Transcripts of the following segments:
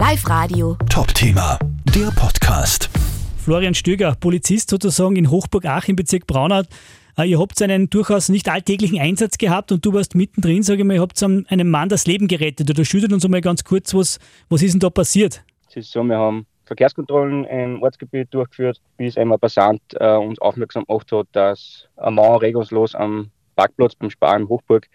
Live Radio. Top-Thema, der Podcast. Florian Stöger, Polizist sozusagen in Hochburg-Ach im Bezirk Braunau. Äh, Ihr habt einen durchaus nicht alltäglichen Einsatz gehabt und du warst mittendrin, sage ich mal, ihr habt einem Mann das Leben gerettet. Oder schüttet uns einmal ganz kurz, was, was ist denn da passiert? Es ist so, wir haben Verkehrskontrollen im Ortsgebiet durchgeführt, bis einmal ein Passant äh, uns aufmerksam gemacht hat, dass ein Mann regungslos am Parkplatz beim Spar in Hochburg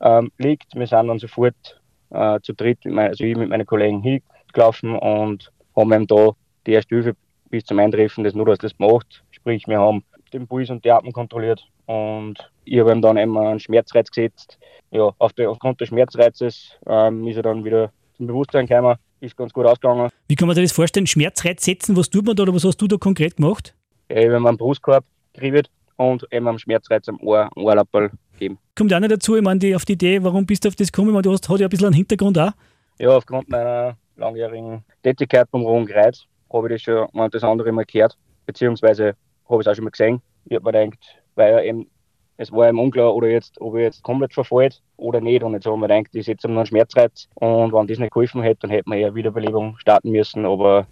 ähm, liegt. Wir sind dann sofort äh, zu dritt, also ich mit meinen Kollegen hingelaufen und haben ihm da die erste Hilfe bis zum Eintreffen des Notarztes gemacht. Sprich, wir haben den Puls und die Atmung kontrolliert und ich habe ihm dann eben einen Schmerzreiz gesetzt. Ja, auf der, aufgrund des Schmerzreizes ähm, ist er dann wieder zum Bewusstsein gekommen, ist ganz gut ausgegangen. Wie kann man sich das vorstellen? Schmerzreiz setzen, was tut man da oder was hast du da konkret gemacht? Ich habe ihm einen Brustkorb gerieben und eben am Schmerzreiz am Ohr, Ohrlappel gegeben. Kommt auch nicht dazu, ich meine, die, auf die Idee, warum bist du auf das gekommen? Ich meine, du hast hat ja ein bisschen einen Hintergrund auch. Ja, aufgrund meiner langjährigen Tätigkeit beim Rohen Kreuz habe ich das schon mal das andere mal gehört, beziehungsweise habe ich es auch schon mal gesehen. Ich habe mir gedacht, weil ja eben, es war ihm unklar, oder jetzt, ob er jetzt komplett verfällt oder nicht. Und jetzt haben wir gedacht, ich setze ihm noch einen Schmerzreiz. Und wenn das nicht geholfen hätte, dann hätten wir ja Wiederbelebung starten müssen. Aber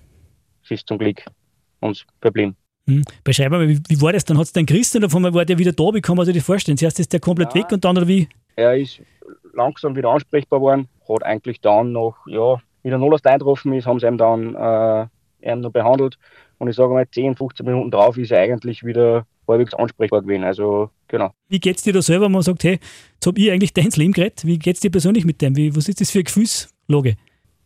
es ist zum Glück uns verblieben. Hm. Beschreib mal, wie, wie war das dann? Hat es den Christen oder auf einmal war der wieder da? Wie kann man sich das vorstellen? Zuerst ist der komplett Ja. weg und dann oder wie? Er ist langsam wieder ansprechbar geworden, hat eigentlich dann noch, ja, wie der Notarzt eingetroffen ist, haben sie ihm dann äh, ihn noch behandelt. Und ich sage mal, 10, 15 Minuten drauf ist er eigentlich wieder halbwegs ansprechbar gewesen. Also, genau. Wie geht's dir da selber, wenn man sagt, hey, jetzt hab ich eigentlich dein Leben gerettet? Wie geht's dir persönlich mit dem? Wie, was ist das für eine Gefühlslage?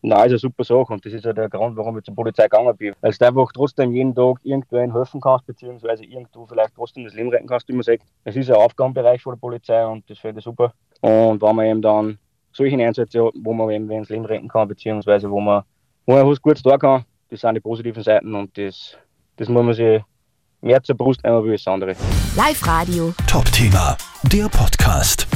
Nein, ist eine super Sache und das ist ja der Grund, warum ich zur Polizei gegangen bin. Weil du einfach trotzdem jeden Tag irgendwen helfen kannst, beziehungsweise irgendwo vielleicht trotzdem das Leben retten kannst, wie man sagt. Es ist ein Aufgabenbereich von der Polizei und das finde ich super. Und wenn man eben dann solche Einsätze hat, wo man eben wen das Leben retten kann, beziehungsweise wo man, wo man was Gutes tun kann, das sind die positiven Seiten und das, das muss man sich mehr zur Brust nehmen wie das andere. Live Radio. Top-Thema, der Podcast.